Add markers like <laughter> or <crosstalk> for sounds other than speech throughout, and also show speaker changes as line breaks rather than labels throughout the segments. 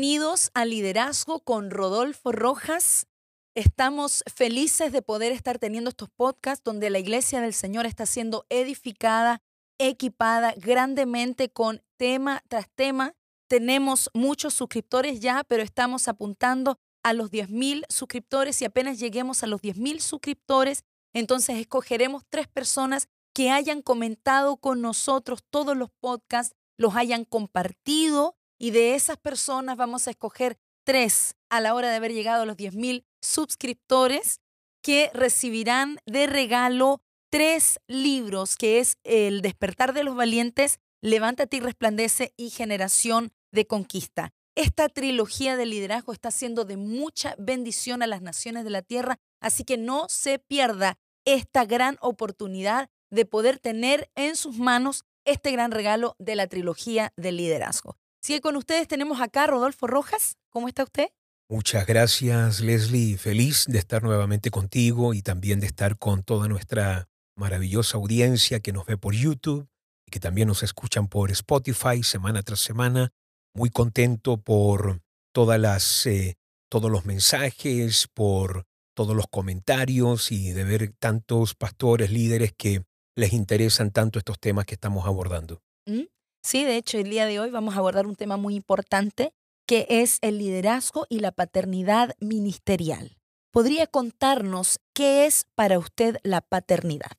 Bienvenidos a Liderazgo con Rodolfo Rojas. Estamos felices de poder estar teniendo estos podcasts donde la iglesia del Señor está siendo edificada, equipada grandemente con tema tras tema. Tenemos muchos suscriptores ya, pero estamos apuntando a los 10.000 suscriptores y apenas lleguemos a los 10.000 suscriptores, entonces escogeremos tres personas que hayan comentado con nosotros todos los podcasts, los hayan compartido y de esas personas vamos a escoger tres a la hora de haber llegado a los 10.000 suscriptores que recibirán de regalo tres libros, que es El despertar de los valientes, Levántate y resplandece y Generación de Conquista. Esta trilogía de liderazgo está siendo de mucha bendición a las naciones de la tierra, así que no se pierda esta gran oportunidad de poder tener en sus manos este gran regalo de la trilogía del liderazgo. Sigue con ustedes, tenemos acá Rodolfo Rojas. ¿Cómo está usted?
Muchas gracias, Leslie. Feliz de estar nuevamente contigo y también de estar con toda nuestra maravillosa audiencia que nos ve por YouTube y que también nos escuchan por Spotify semana tras semana. Muy contento por todas las, eh, todos los mensajes, por todos los comentarios y de ver tantos pastores, líderes que les interesan tanto estos temas que estamos abordando.
¿Mm? Sí, de hecho, el día de hoy vamos a abordar un tema muy importante que es el liderazgo y la paternidad ministerial. ¿Podría contarnos qué es para usted la paternidad?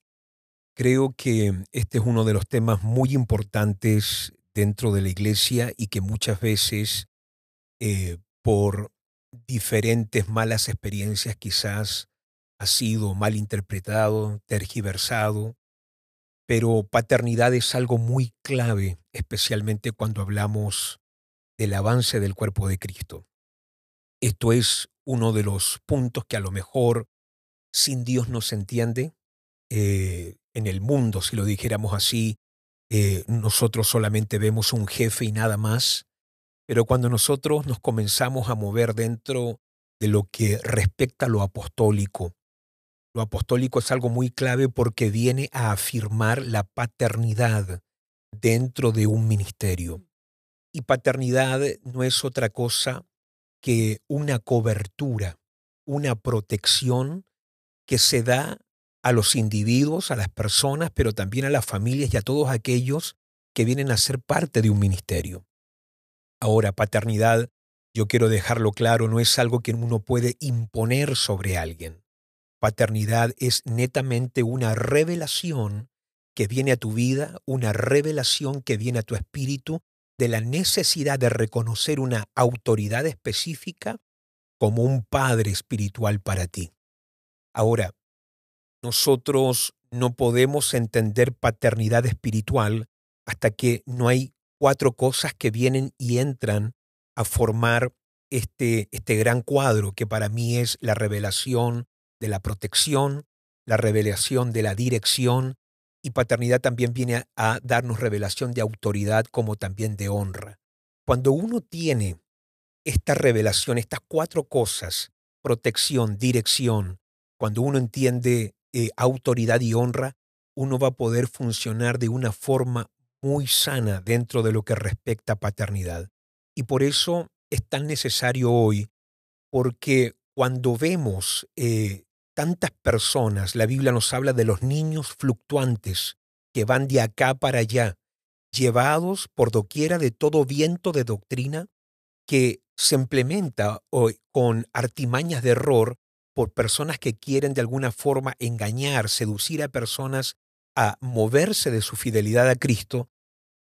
Creo que este es uno de los temas muy importantes dentro de la iglesia y que muchas veces eh, por diferentes malas experiencias quizás ha sido mal interpretado, tergiversado pero paternidad es algo muy clave, especialmente cuando hablamos del avance del cuerpo de Cristo. Esto es uno de los puntos que a lo mejor sin Dios no se entiende. Eh, en el mundo, si lo dijéramos así, eh, nosotros solamente vemos un jefe y nada más, pero cuando nosotros nos comenzamos a mover dentro de lo que respecta a lo apostólico, lo apostólico es algo muy clave porque viene a afirmar la paternidad dentro de un ministerio. Y paternidad no es otra cosa que una cobertura, una protección que se da a los individuos, a las personas, pero también a las familias y a todos aquellos que vienen a ser parte de un ministerio. Ahora, paternidad, yo quiero dejarlo claro, no es algo que uno puede imponer sobre alguien paternidad es netamente una revelación que viene a tu vida, una revelación que viene a tu espíritu de la necesidad de reconocer una autoridad específica como un padre espiritual para ti. Ahora, nosotros no podemos entender paternidad espiritual hasta que no hay cuatro cosas que vienen y entran a formar este, este gran cuadro que para mí es la revelación de la protección, la revelación de la dirección, y paternidad también viene a, darnos revelación de autoridad como también de honra. Cuando uno tiene esta revelación, estas cuatro cosas, protección, dirección, cuando uno entiende eh, autoridad y honra, uno va a poder funcionar de una forma muy sana dentro de lo que respecta a paternidad. Y por eso es tan necesario hoy, porque cuando vemos eh, tantas personas, la Biblia nos habla de los niños fluctuantes que van de acá para allá, llevados por doquiera de todo viento de doctrina que se implementa hoy con artimañas de error por personas que quieren de alguna forma engañar, seducir a personas a moverse de su fidelidad a Cristo,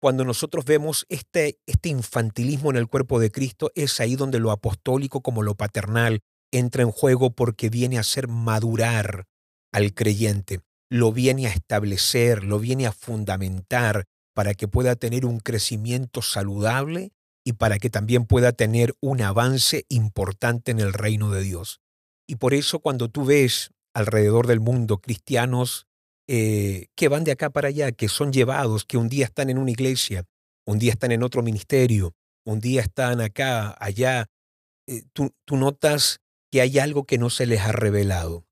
cuando nosotros vemos este, este infantilismo en el cuerpo de Cristo, es ahí donde lo apostólico como lo paternal, entra en juego porque viene a hacer madurar al creyente, lo viene a establecer, lo viene a fundamentar para que pueda tener un crecimiento saludable y para que también pueda tener un avance importante en el reino de Dios. Y por eso cuando tú ves alrededor del mundo cristianos eh, que van de acá para allá, que son llevados, que un día están en una iglesia, un día están en otro ministerio, un día están acá, allá, eh, tú, tú notas que hay algo que no se les ha revelado.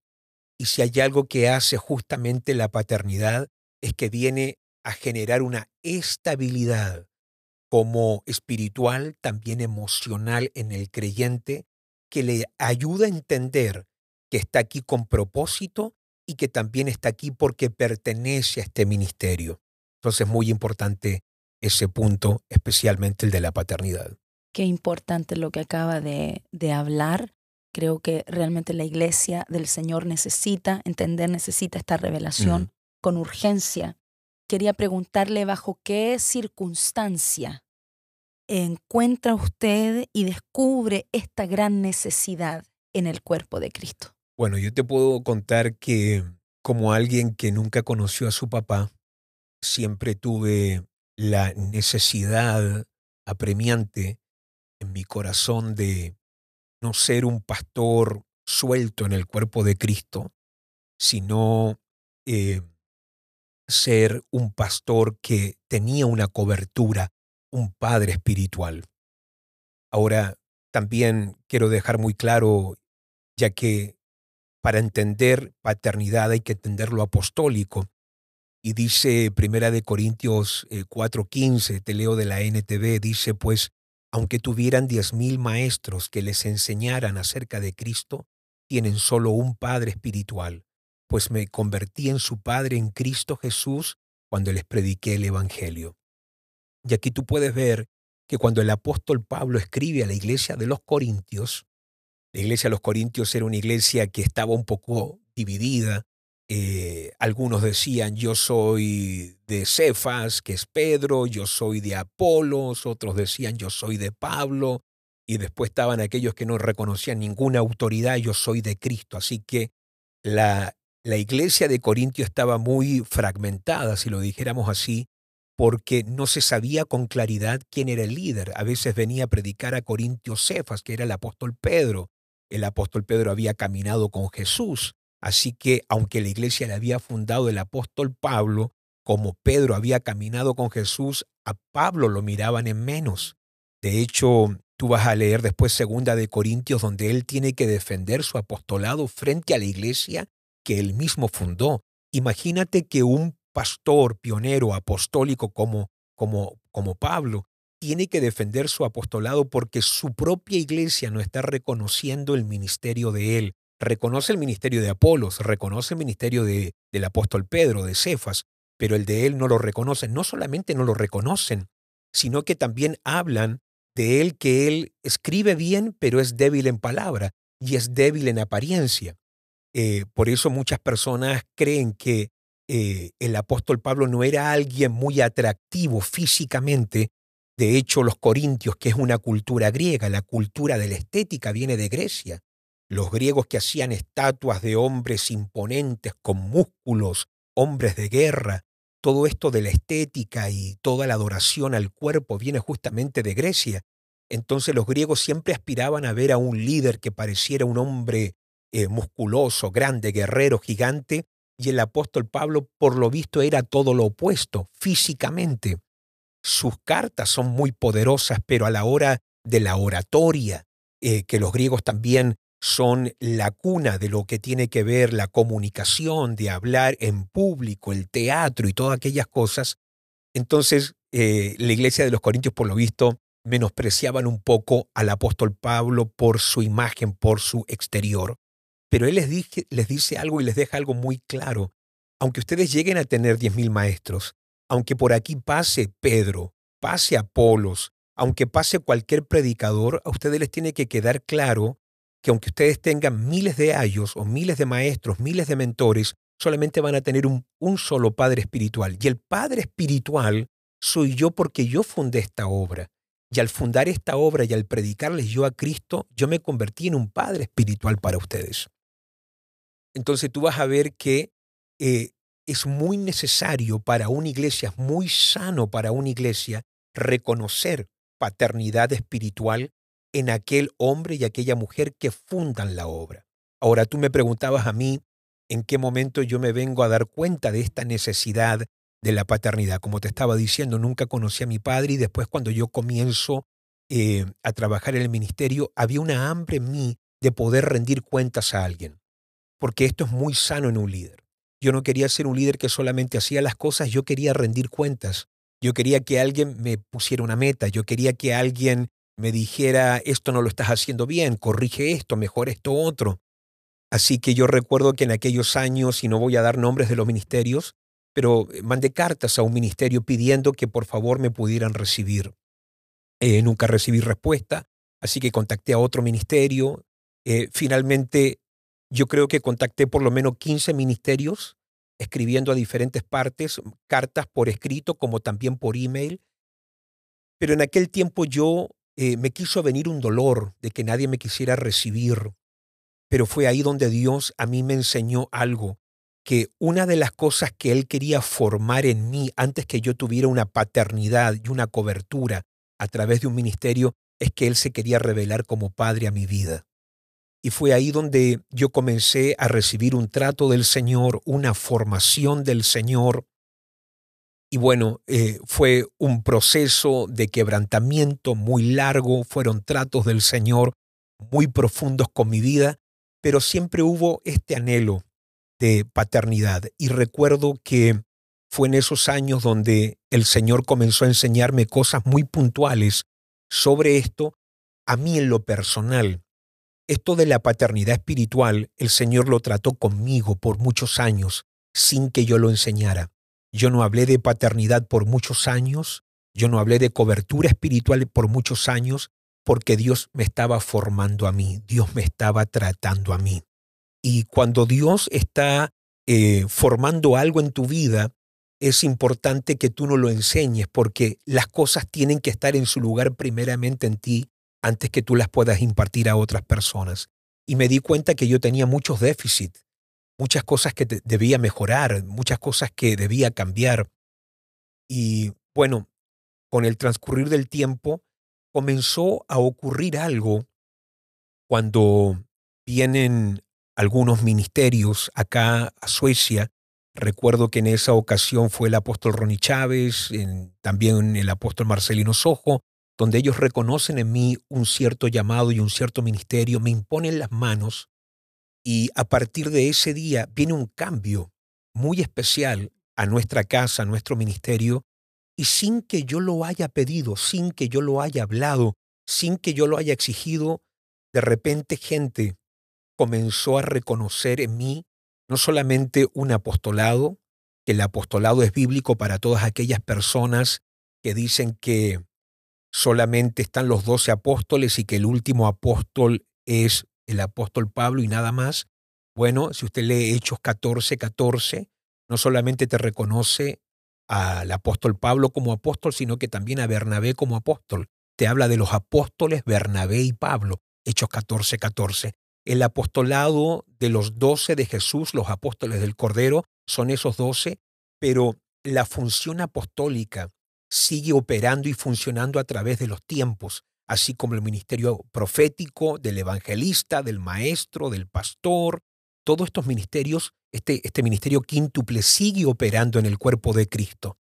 Y si hay algo que hace justamente la paternidad, es que viene a generar una estabilidad como espiritual, también emocional en el creyente, que le ayuda a entender que está aquí con propósito y que también está aquí porque pertenece a este ministerio. Entonces es muy importante ese punto, especialmente el de la paternidad.
Qué importante lo que acaba de, de hablar. Creo que realmente la iglesia del Señor necesita entender, necesita esta revelación con urgencia. Quería preguntarle bajo qué circunstancia encuentra usted y descubre esta gran necesidad en el cuerpo de Cristo.
Bueno, yo te puedo contar que como alguien que nunca conoció a su papá, siempre tuve la necesidad apremiante en mi corazón de no ser un pastor suelto en el cuerpo de Cristo, sino eh, ser un pastor que tenía una cobertura, un padre espiritual. Ahora, también quiero dejar muy claro, ya que para entender paternidad hay que entender lo apostólico. Y dice Primera de Corintios 4:15, eh, te leo de la NTV, dice pues aunque tuvieran diez mil maestros que les enseñaran acerca de Cristo, tienen solo un Padre espiritual, pues me convertí en su Padre en Cristo Jesús cuando les prediqué el Evangelio. Y aquí tú puedes ver que cuando el apóstol Pablo escribe a la iglesia de los Corintios, la iglesia de los Corintios era una iglesia que estaba un poco dividida, eh, algunos decían, yo soy de Cefas, que es Pedro, yo soy de Apolos, otros decían, yo soy de Pablo, y después estaban aquellos que no reconocían ninguna autoridad, yo soy de Cristo. Así que la, la iglesia de Corintio estaba muy fragmentada, si lo dijéramos así, porque no se sabía con claridad quién era el líder. A veces venía a predicar a Corintio Cefas, que era el apóstol Pedro. El apóstol Pedro había caminado con Jesús, Así que, aunque la iglesia la había fundado el apóstol Pablo, como Pedro había caminado con Jesús, a Pablo lo miraban en menos. De hecho, tú vas a leer después segunda de Corintios donde él tiene que defender su apostolado frente a la iglesia que él mismo fundó. Imagínate que un pastor pionero apostólico como como como Pablo tiene que defender su apostolado porque su propia iglesia no está reconociendo el ministerio de él, reconoce el ministerio de Apolos, reconoce el ministerio de, del apóstol Pedro, de Cefas, pero el de él no lo reconocen. No solamente no lo reconocen, sino que también hablan de él que él escribe bien, pero es débil en palabra y es débil en apariencia. Eh, por eso muchas personas creen que eh, el apóstol Pablo no era alguien muy atractivo físicamente. De hecho, los corintios, que es una cultura griega, la cultura de la estética viene de Grecia. Los griegos que hacían estatuas de hombres imponentes con músculos, hombres de guerra, todo esto de la estética y toda la adoración al cuerpo viene justamente de Grecia. Entonces los griegos siempre aspiraban a ver a un líder que pareciera un hombre eh, musculoso, grande, guerrero, gigante, y el apóstol Pablo por lo visto era todo lo opuesto, físicamente. Sus cartas son muy poderosas, pero a la hora de la oratoria, eh, que los griegos también son la cuna de lo que tiene que ver la comunicación, de hablar en público, el teatro y todas aquellas cosas, entonces eh, la iglesia de los Corintios, por lo visto, menospreciaban un poco al apóstol Pablo por su imagen, por su exterior. Pero él les, les dice algo y les deja algo muy claro. Aunque ustedes lleguen a tener diez mil maestros, aunque por aquí pase Pedro, pase Apolos, aunque pase cualquier predicador, a ustedes les tiene que quedar claro que aunque ustedes tengan miles de ayos o miles de maestros, miles de mentores, solamente van a tener un, solo Padre espiritual. Y el Padre espiritual soy yo porque yo fundé esta obra. Y al fundar esta obra y al predicarles yo a Cristo, yo me convertí en un Padre espiritual para ustedes. Entonces tú vas a ver que eh, es muy necesario para una iglesia, es muy sano para una iglesia reconocer paternidad espiritual en aquel hombre y aquella mujer que fundan la obra. Ahora tú me preguntabas a mí en qué momento yo me vengo a dar cuenta de esta necesidad de la paternidad. Como te estaba diciendo, nunca conocí a mi padre y después cuando yo comienzo eh, a trabajar en el ministerio, había una hambre en mí de poder rendir cuentas a alguien. Porque esto es muy sano en un líder. Yo no quería ser un líder que solamente hacía las cosas, yo quería rendir cuentas. Yo quería que alguien me pusiera una meta, yo quería que alguien me dijera, esto no lo estás haciendo bien, corrige esto, mejor esto otro. Así que yo recuerdo que en aquellos años, y no voy a dar nombres de los ministerios, pero eh, mandé cartas a un ministerio pidiendo que por favor me pudieran recibir. Eh, nunca recibí respuesta, así que contacté a otro ministerio. Eh, finalmente, yo creo que contacté por lo menos 15 ministerios, escribiendo a diferentes partes, cartas por escrito como también por email. Pero en aquel tiempo yo me quiso venir un dolor de que nadie me quisiera recibir. Pero fue ahí donde Dios a mí me enseñó algo que una de las cosas que Él quería formar en mí antes que yo tuviera una paternidad y una cobertura a través de un ministerio es que Él se quería revelar como Padre a mi vida. Y fue ahí donde yo comencé a recibir un trato del Señor, una formación del Señor. Y bueno, eh, fue un proceso de quebrantamiento muy largo, fueron tratos del Señor muy profundos con mi vida, pero siempre hubo este anhelo de paternidad. Y recuerdo que fue en esos años donde el Señor comenzó a enseñarme cosas muy puntuales sobre esto, a mí en lo personal. Esto de la paternidad espiritual, el Señor lo trató conmigo por muchos años sin que yo lo enseñara. Yo no hablé de paternidad por muchos años, yo no hablé de cobertura espiritual por muchos años, porque Dios me estaba formando a mí, Dios me estaba tratando a mí. Y cuando Dios está eh, formando algo en tu vida, es importante que tú no lo enseñes porque las cosas tienen que estar en su lugar primeramente en ti antes que tú las puedas impartir a otras personas. Y me di cuenta que yo tenía muchos déficits, muchas cosas que debía mejorar, muchas cosas que debía cambiar. Y bueno, con el transcurrir del tiempo comenzó a ocurrir algo cuando vienen algunos ministerios acá a Suecia. Recuerdo que en esa ocasión fue el apóstol Ronnie Chávez, también el apóstol Marcelino Sojo, donde ellos reconocen en mí un cierto llamado y un cierto ministerio, me imponen las manos y a partir de ese día viene un cambio muy especial a nuestra casa, a nuestro ministerio, y sin que yo lo haya pedido, sin que yo lo haya hablado, sin que yo lo haya exigido, de repente gente comenzó a reconocer en mí no solamente un apostolado, que el apostolado es bíblico para todas aquellas personas que dicen que solamente están los doce apóstoles y que el último apóstol es el apóstol Pablo y nada más. Bueno, si usted lee Hechos 14, 14, no solamente te reconoce al apóstol Pablo como apóstol, sino que también a Bernabé como apóstol. Te habla de los apóstoles Bernabé y Pablo, Hechos 14, 14. El apostolado de los doce de Jesús, los apóstoles del Cordero, son esos doce, pero la función apostólica sigue operando y funcionando a través de los tiempos, así como el ministerio profético del evangelista, del maestro, del pastor. Todos estos ministerios, este, este ministerio quíntuple sigue operando en el cuerpo de Cristo.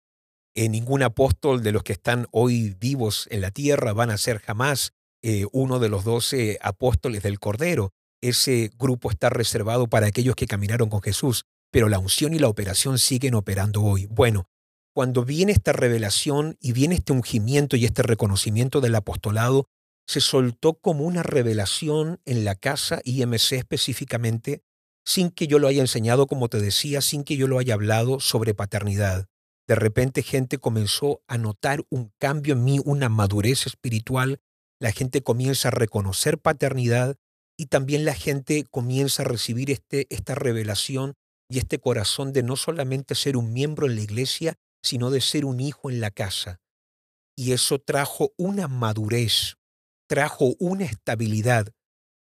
En ningún apóstol de los que están hoy vivos en la tierra van a ser jamás eh, uno de los doce apóstoles del Cordero, ese grupo está reservado para aquellos que caminaron con Jesús, pero la unción y la operación siguen operando hoy. Bueno, cuando viene esta revelación y viene este ungimiento y este reconocimiento del apostolado, se soltó como una revelación en la casa IMC específicamente, sin que yo lo haya enseñado, como te decía, sin que yo lo haya hablado sobre paternidad. De repente gente comenzó a notar un cambio en mí, una madurez espiritual. La gente comienza a reconocer paternidad y también la gente comienza a recibir este, esta revelación y este corazón de no solamente ser un miembro en la iglesia, sino de ser un hijo en la casa. Y eso trajo una madurez, trajo una estabilidad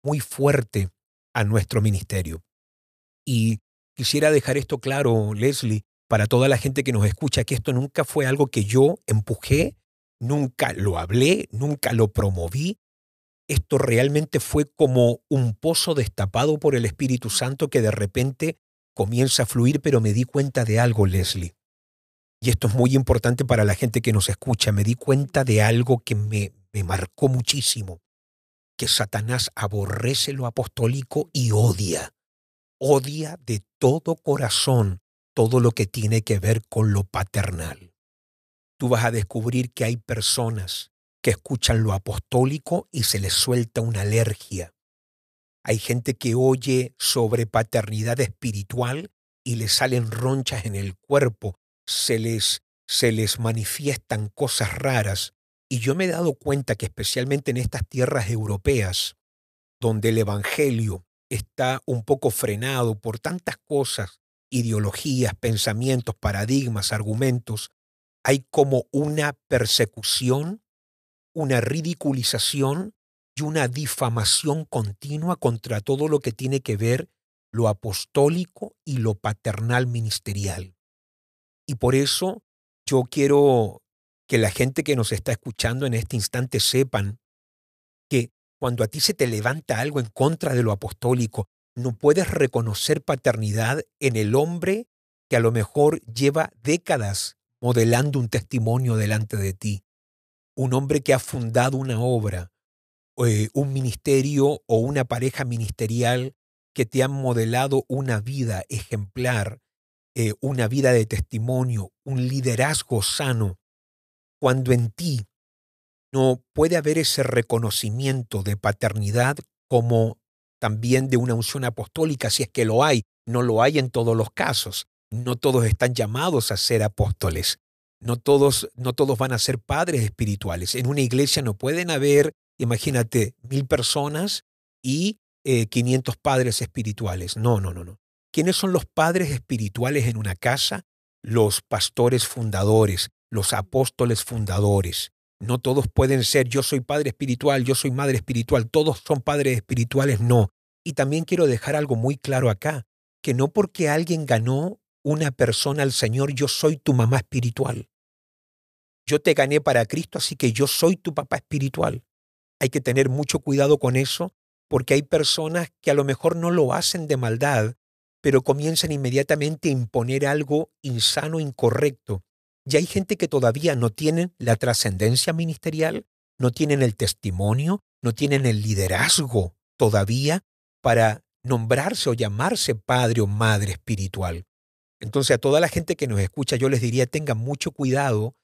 muy fuerte a nuestro ministerio. Y quisiera dejar esto claro, Leslie, para toda la gente que nos escucha, que esto nunca fue algo que yo empujé, nunca lo hablé, nunca lo promoví, esto realmente fue como un pozo destapado por el Espíritu Santo que de repente comienza a fluir, pero me di cuenta de algo, Leslie. Y esto es muy importante para la gente que nos escucha. Me di cuenta de algo que me, me marcó muchísimo, que Satanás aborrece lo apostólico y odia, odia de todo corazón todo lo que tiene que ver con lo paternal. tú vas a descubrir que hay personas que escuchan lo apostólico y se les suelta una alergia. Hay gente que oye sobre paternidad espiritual y le salen ronchas en el cuerpo, se les, se les manifiestan cosas raras. Y yo me he dado cuenta que especialmente en estas tierras europeas, donde el Evangelio está un poco frenado por tantas cosas, ideologías, pensamientos, paradigmas, argumentos, hay como una persecución, una ridiculización y una difamación continua contra todo lo que tiene que ver lo apostólico y lo paternal ministerial. Y por eso yo quiero que la gente que nos está escuchando en este instante sepan que cuando a ti se te levanta algo en contra de lo apostólico, no puedes reconocer paternidad en el hombre que a lo mejor lleva décadas modelando un testimonio delante de ti. Un hombre que ha fundado una obra, eh, un ministerio o una pareja ministerial que te han modelado una vida ejemplar, eh, una vida de testimonio, un liderazgo sano, cuando en ti no puede haber ese reconocimiento de paternidad como también de una unción apostólica, si es que lo hay, no lo hay en todos los casos. No todos están llamados a ser apóstoles. No todos, no todos van a ser padres espirituales. En una iglesia no pueden haber, imagínate, mil personas y 500 eh, padres espirituales. No, no, no, no. ¿Quiénes son los padres espirituales en una casa? Los pastores fundadores, los apóstoles fundadores. No todos pueden ser yo soy padre espiritual, yo soy madre espiritual, todos son padres espirituales, no. Y también quiero dejar algo muy claro acá, que no porque alguien ganó una persona al Señor, yo soy tu mamá espiritual. Yo te gané para Cristo, así que yo soy tu papá espiritual. Hay que tener mucho cuidado con eso, porque hay personas que a lo mejor no lo hacen de maldad, pero comienzan inmediatamente a imponer algo insano, incorrecto. Y hay gente que todavía no tienen la trascendencia ministerial, no tienen el testimonio, no tienen el liderazgo todavía para nombrarse o llamarse padre o madre espiritual. Entonces a toda la gente que nos escucha yo les diría tengan mucho cuidado,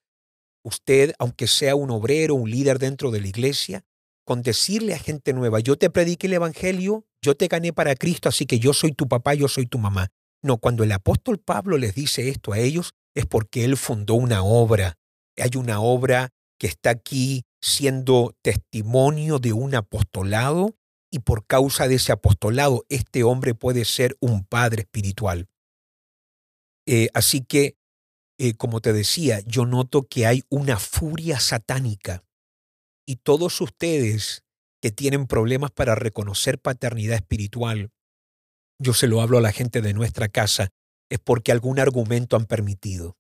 usted, aunque sea un obrero, un líder dentro de la iglesia, con decirle a gente nueva, yo te prediqué el Evangelio, yo te gané para Cristo, así que yo soy tu papá, yo soy tu mamá. No, cuando el apóstol Pablo les dice esto a ellos, es porque él fundó una obra. Hay una obra que está aquí siendo testimonio de un apostolado y por causa de ese apostolado este hombre puede ser un padre espiritual. Eh, así que, eh, como te decía, yo noto que hay una furia satánica y todos ustedes que tienen problemas para reconocer paternidad espiritual, yo se lo hablo a la gente de nuestra casa, es porque algún argumento han permitido,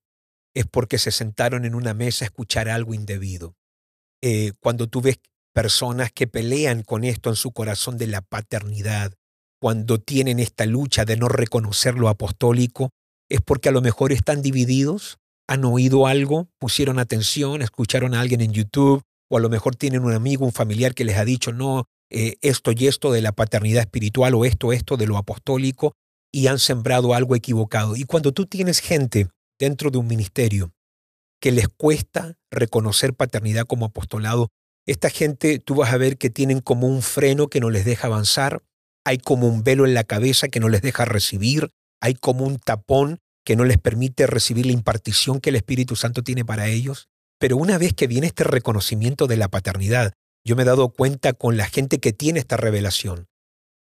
es porque se sentaron en una mesa a escuchar algo indebido. Eh, cuando tú ves personas que pelean con esto en su corazón de la paternidad, cuando tienen esta lucha de no reconocer lo apostólico, es porque a lo mejor están divididos, han oído algo, pusieron atención, escucharon a alguien en YouTube, o a lo mejor tienen un amigo, un familiar que les ha dicho, no, eh, esto y esto de la paternidad espiritual o esto, esto de lo apostólico, y han sembrado algo equivocado. Y cuando tú tienes gente dentro de un ministerio que les cuesta reconocer paternidad como apostolado, esta gente tú vas a ver que tienen como un freno que no les deja avanzar, hay como un velo en la cabeza que no les deja recibir, hay como un tapón que no les permite recibir la impartición que el Espíritu Santo tiene para ellos. Pero una vez que viene este reconocimiento de la paternidad, yo me he dado cuenta con la gente que tiene esta revelación,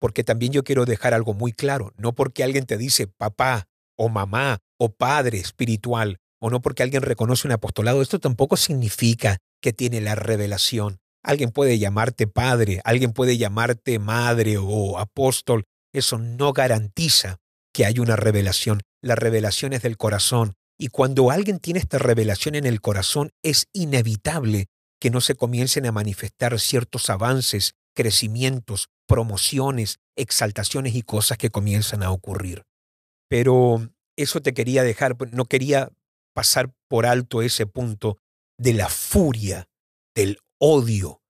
porque también yo quiero dejar algo muy claro, no porque alguien te dice papá o mamá o padre espiritual, o no porque alguien reconoce un apostolado, esto tampoco significa que tiene la revelación. Alguien puede llamarte padre, alguien puede llamarte madre o apóstol, eso no garantiza que hay una revelación. La revelación es del corazón. Y cuando alguien tiene esta revelación en el corazón, es inevitable que no se comiencen a manifestar ciertos avances, crecimientos, promociones, exaltaciones y cosas que comienzan a ocurrir. Pero eso te quería dejar, no quería pasar por alto ese punto de la furia, del odio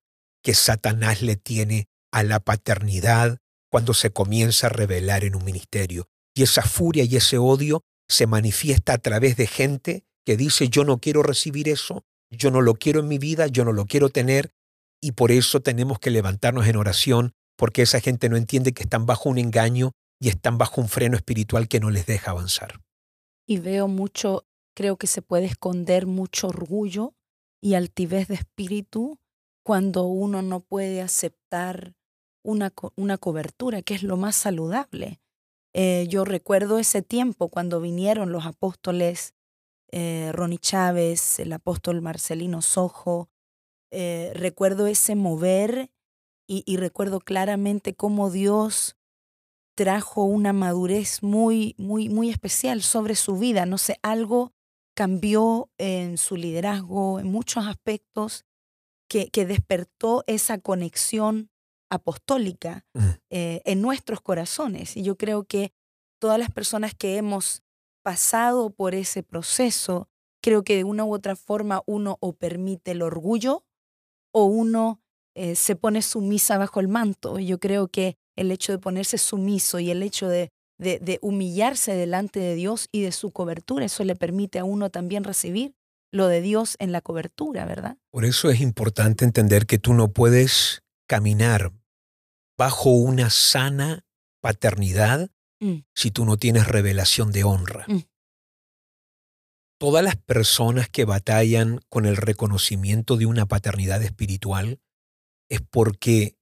que Satanás le tiene a la paternidad cuando se comienza a revelar en un ministerio. Y esa furia y ese odio se manifiesta a través de gente que dice yo no quiero recibir eso, yo no lo quiero en mi vida, yo no lo quiero tener, y por eso tenemos que levantarnos en oración, porque esa gente no entiende que están bajo un engaño y están bajo un freno espiritual que no les deja avanzar.
Y veo mucho, creo que se puede esconder mucho orgullo y altivez de espíritu cuando uno no puede aceptar una, una cobertura, que es lo más saludable. Eh, yo recuerdo ese tiempo cuando vinieron los apóstoles eh, Ronnie Chávez, el apóstol Marcelino Sojo. Eh, recuerdo ese mover y, recuerdo claramente cómo Dios trajo una madurez muy, muy, muy especial sobre su vida. No sé, algo cambió en su liderazgo, en muchos aspectos, que, que despertó esa conexión apostólica mm. eh, en nuestros corazones. Y yo creo que todas las personas que hemos pasado por ese proceso, creo que de una u otra forma uno o permite el orgullo o uno eh, se pone sumisa bajo el manto. Yo creo que el hecho de ponerse sumiso y el hecho de, de, humillarse delante de Dios y de su cobertura, eso le permite a uno también recibir lo de Dios en la cobertura, ¿verdad?
Por eso es importante entender que tú no puedes caminar bajo una sana paternidad mm. si tú no tienes revelación de honra. Mm. Todas las personas que batallan con el reconocimiento de una paternidad espiritual es porque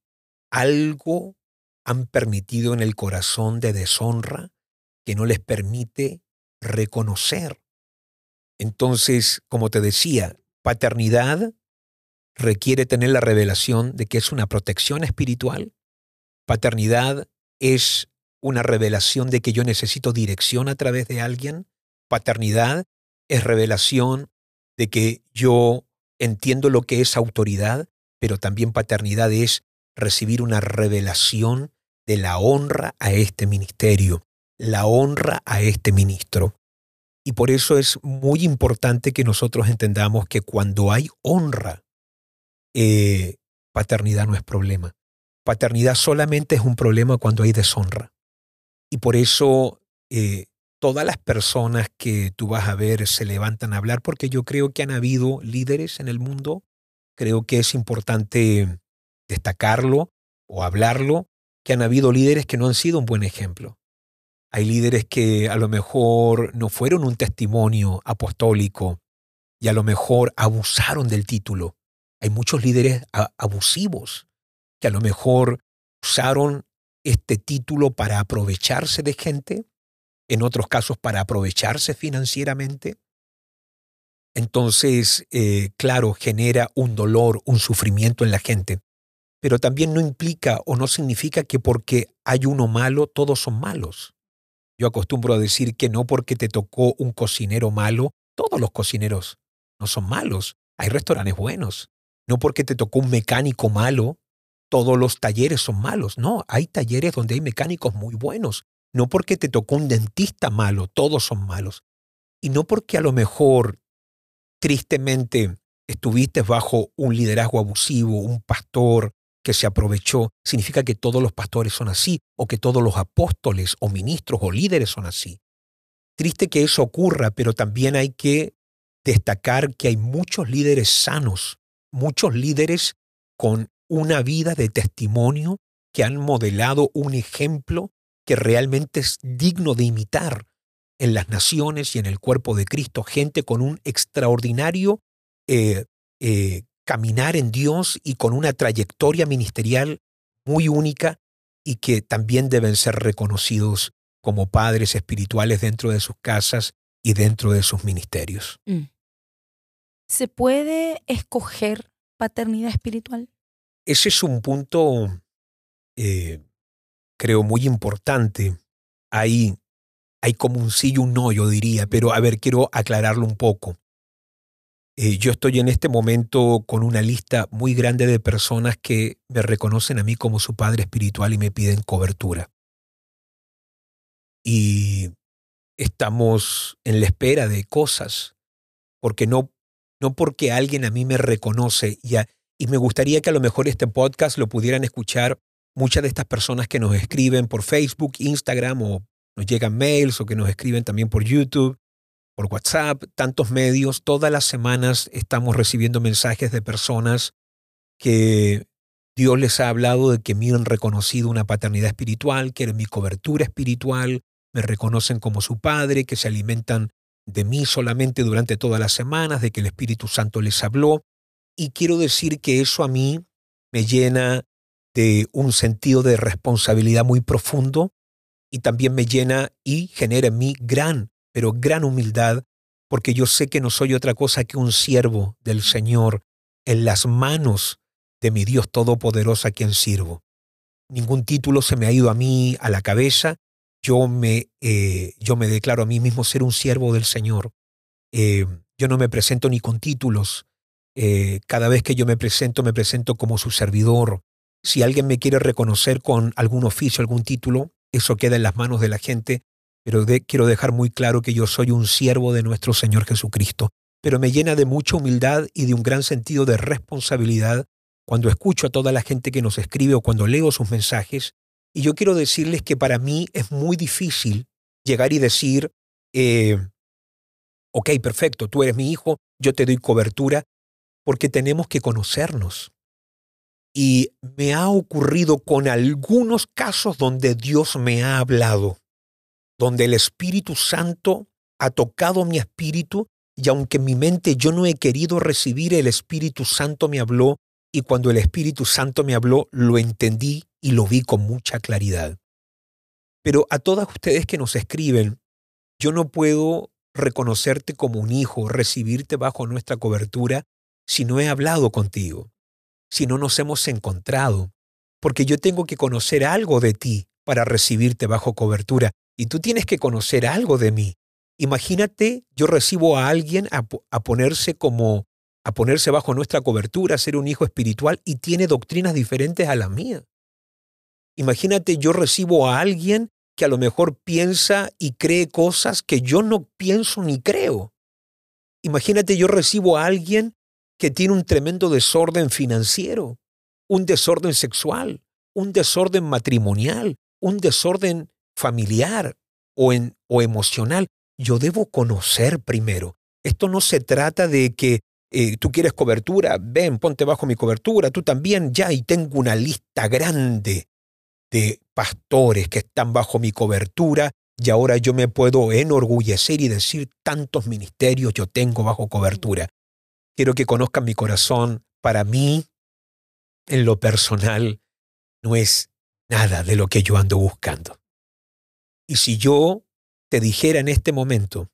algo han permitido en el corazón de deshonra que no les permite reconocer. Entonces, como te decía, paternidad requiere tener la revelación de que es una protección espiritual. Paternidad es una revelación de que yo necesito dirección a través de alguien. Paternidad es revelación de que yo entiendo lo que es autoridad pero también paternidad es recibir una revelación de la honra a este ministerio, la honra a este ministro. Y por eso es muy importante que nosotros entendamos que cuando hay honra, eh, paternidad no es problema. Paternidad solamente es un problema cuando hay deshonra. Y por eso eh, todas las personas que tú vas a ver se levantan a hablar, porque yo creo que han habido líderes en el mundo creo que es importante destacarlo o hablarlo, que han habido líderes que no han sido un buen ejemplo. Hay líderes que a lo mejor no fueron un testimonio apostólico y a lo mejor abusaron del título. Hay muchos líderes abusivos que a lo mejor usaron este título para aprovecharse de gente, en otros casos para aprovecharse financieramente, entonces, eh, claro, genera un dolor, un sufrimiento en la gente, pero también no implica o no significa que porque hay uno malo, todos son malos. Yo acostumbro a decir que no porque te tocó un cocinero malo, todos los cocineros no son malos. Hay restaurantes buenos. No porque te tocó un mecánico malo, todos los talleres son malos. No, hay talleres donde hay mecánicos muy buenos. No porque te tocó un dentista malo, todos son malos. Y no porque a lo mejor tristemente estuviste bajo un liderazgo abusivo, un pastor que se aprovechó, significa que todos los pastores son así, o que todos los apóstoles o ministros o líderes son así. Triste que eso ocurra, pero también hay que destacar que hay muchos líderes sanos, muchos líderes con una vida de testimonio que han modelado un ejemplo que realmente es digno de imitar en las naciones y en el cuerpo de Cristo, gente con un extraordinario eh, eh, caminar en Dios y con una trayectoria ministerial muy única y que también deben ser reconocidos como padres espirituales dentro de sus casas y dentro de sus ministerios. Mm.
¿Se puede escoger paternidad espiritual?
Ese es un punto, eh, creo, muy importante. Hay hay como un sí y un no, yo diría, pero a ver, quiero aclararlo un poco. Eh, yo estoy en este momento con una lista muy grande de personas que me reconocen a mí como su padre espiritual y me piden cobertura. Y estamos en la espera de cosas, porque no, no porque alguien a mí me reconoce y, y me gustaría que a lo mejor este podcast lo pudieran escuchar muchas de estas personas que nos escriben por Facebook, Instagram o nos llegan mails o que nos escriben también por YouTube. por WhatsApp, tantos medios, todas las semanas estamos recibiendo mensajes de personas que Dios les ha hablado de que me han reconocido una paternidad espiritual, que eres mi cobertura espiritual, me reconocen como su padre, que se alimentan de mí solamente durante todas las semanas, de que el Espíritu Santo les habló. Y quiero decir que eso a mí me llena de un sentido de responsabilidad muy profundo y también me llena y genera en mí gran, pero gran humildad, porque yo sé que no soy otra cosa que un siervo del Señor en las manos de mi Dios Todopoderoso a quien sirvo. Ningún título se me ha ido a mí a la cabeza, yo me, eh, yo me declaro a mí mismo ser un siervo del Señor. Eh, yo no me presento ni con títulos. Eh, cada vez que yo me presento, me presento como su servidor. Si alguien me quiere reconocer con algún oficio, algún título, eso queda en las manos de la gente, pero quiero dejar muy claro que yo soy un siervo de nuestro Señor Jesucristo. Pero me llena de mucha humildad y de un gran sentido de responsabilidad cuando escucho a toda la gente que nos escribe o cuando leo sus mensajes y yo quiero decirles que para mí es muy difícil llegar y decir, eh, ok, perfecto, tú eres mi hijo, yo te doy cobertura, porque tenemos que conocernos. Y me ha ocurrido con algunos casos donde Dios me ha hablado, donde el Espíritu Santo ha tocado mi espíritu y aunque en mi mente yo no he querido recibir, el Espíritu Santo me habló y cuando el Espíritu Santo me habló, lo entendí y lo vi con mucha claridad. Pero a todas ustedes que nos escriben, yo no puedo reconocerte como un hijo, recibirte bajo nuestra cobertura, si no he hablado contigo, si no nos hemos encontrado, porque yo tengo que conocer algo de ti para recibirte bajo cobertura, y tú tienes que conocer algo de mí. Imagínate, yo recibo a alguien a, ponerse como a ponerse bajo nuestra cobertura, a ser un hijo espiritual y tiene doctrinas diferentes a las mías. Imagínate, yo recibo a alguien que a lo mejor piensa y cree cosas que yo no pienso ni creo. Imagínate, yo recibo a alguien que tiene un tremendo desorden financiero, un desorden sexual, un desorden matrimonial, un desorden familiar o, en, o emocional. Yo debo conocer primero. Esto no se trata de que eh, tú quieres cobertura, ven, ponte bajo mi cobertura, tú también, ya, y tengo una lista grande de pastores que están bajo mi cobertura y ahora yo me puedo enorgullecer y decir tantos ministerios yo tengo bajo cobertura. Quiero que conozcan mi corazón. Para mí, en lo personal, no es nada de lo que yo ando buscando. Y si yo te dijera en este momento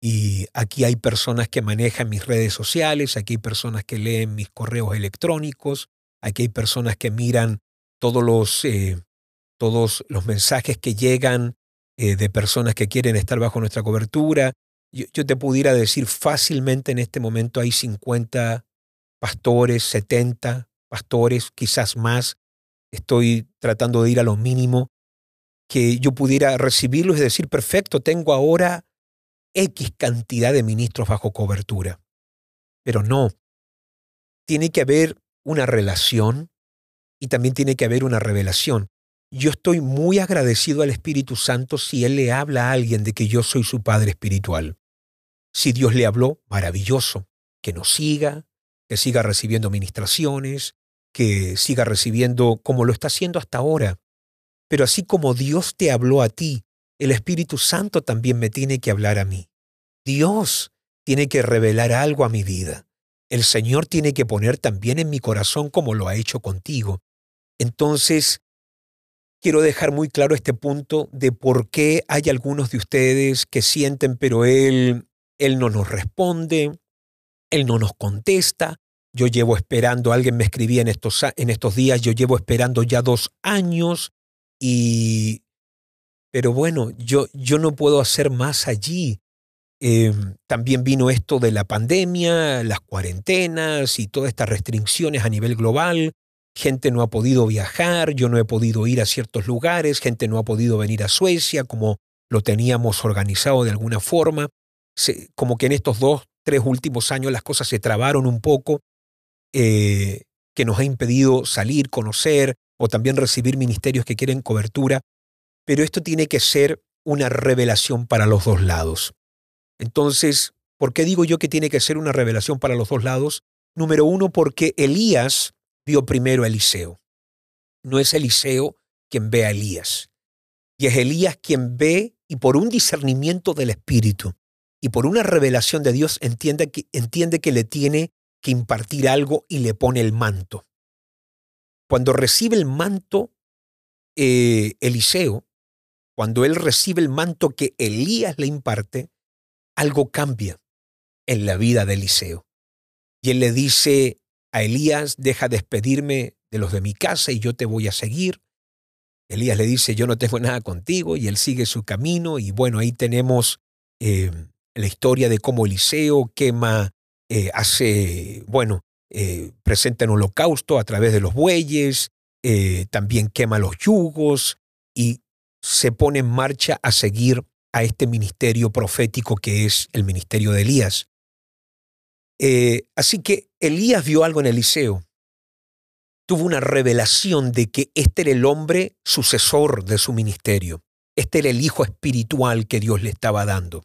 y aquí hay personas que manejan mis redes sociales, aquí hay personas que leen mis correos electrónicos, aquí hay personas que miran todos los, eh, todos los mensajes que llegan eh, de personas que quieren estar bajo nuestra cobertura. Yo, te pudiera decir fácilmente en este momento hay 50 pastores, 70 pastores, quizás más. Estoy tratando de ir a lo mínimo que yo pudiera recibirlos y decir, perfecto, tengo ahora X cantidad de ministros bajo cobertura. Pero no, tiene que haber una relación y también tiene que haber una revelación. Yo estoy muy agradecido al Espíritu Santo si Él le habla a alguien de que yo soy su Padre espiritual. Si Dios le habló, maravilloso, que nos siga, que siga recibiendo ministraciones, que siga recibiendo como lo está haciendo hasta ahora. Pero así como Dios te habló a ti el Espíritu Santo también me tiene que hablar a mí. Dios tiene que revelar algo a mi vida. El Señor tiene que poner también en mi corazón como lo ha hecho contigo. Entonces, quiero dejar muy claro este punto de por qué hay algunos de ustedes que sienten, pero Él, Él no nos responde, Él no nos contesta. Yo llevo esperando, alguien me escribía en estos, en estos días, yo llevo esperando ya dos años y pero bueno, yo, yo no puedo hacer más allí. Em, también vino esto de la pandemia, las cuarentenas y todas estas restricciones a nivel global. Gente no ha podido viajar, yo no he podido ir a ciertos lugares, gente no ha podido venir a Suecia como lo teníamos organizado de alguna forma. como que en estos dos, tres últimos años las cosas se trabaron un poco, eh, que nos ha impedido salir, conocer o también recibir ministerios que quieren cobertura pero esto tiene que ser una revelación para los dos lados. Entonces, ¿por qué digo yo que tiene que ser una revelación para los dos lados? Número uno, porque Elías vio primero a Eliseo. No es Eliseo quien ve a Elías. Y es Elías quien ve y por un discernimiento del Espíritu y por una revelación de Dios entiende que, entiende que le tiene que impartir algo y le pone el manto. Cuando recibe el manto eh, Eliseo, cuando él recibe el manto que Elías le imparte, algo cambia en la vida de Eliseo. Y él le dice a Elías, deja despedirme de los de mi casa y yo te voy a seguir. Elías le dice, yo no tengo <laughs> nada contigo y él sigue su camino y bueno, ahí tenemos eh, la historia de cómo Eliseo quema, eh, hace, bueno, eh, presenta un holocausto a través de los bueyes, también quema los yugos y se pone en marcha a seguir a este ministerio profético que es el ministerio de Elías. Eh, así que Elías vio algo en Eliseo. Tuvo una revelación de que este era el hombre sucesor de su ministerio. Este era el hijo espiritual que Dios le estaba dando.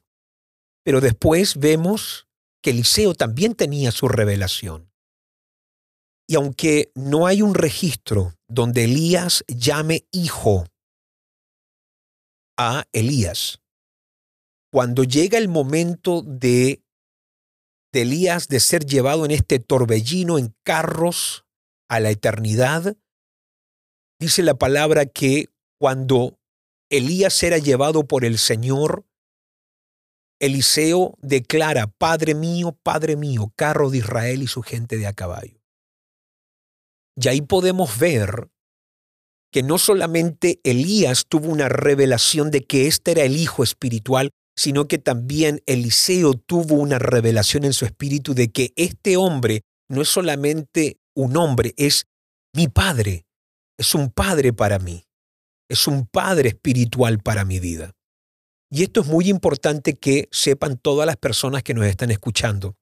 Pero después vemos que Eliseo también tenía su revelación. Y aunque no hay un registro donde Elías llame hijo a Elías, cuando llega el momento de, de Elías de ser llevado en este torbellino en carros a la eternidad, dice la palabra que cuando Elías era llevado por el Señor, Eliseo declara, Padre mío, Padre mío, carro de Israel y su gente de a caballo. Y ahí podemos ver que no solamente Elías tuvo una revelación de que este era el Hijo espiritual, sino que también Eliseo tuvo una revelación en su espíritu de que este hombre no es solamente un hombre, es mi padre, es un padre para mí, es un padre espiritual para mi vida. Y esto es muy importante que sepan todas las personas que nos están escuchando.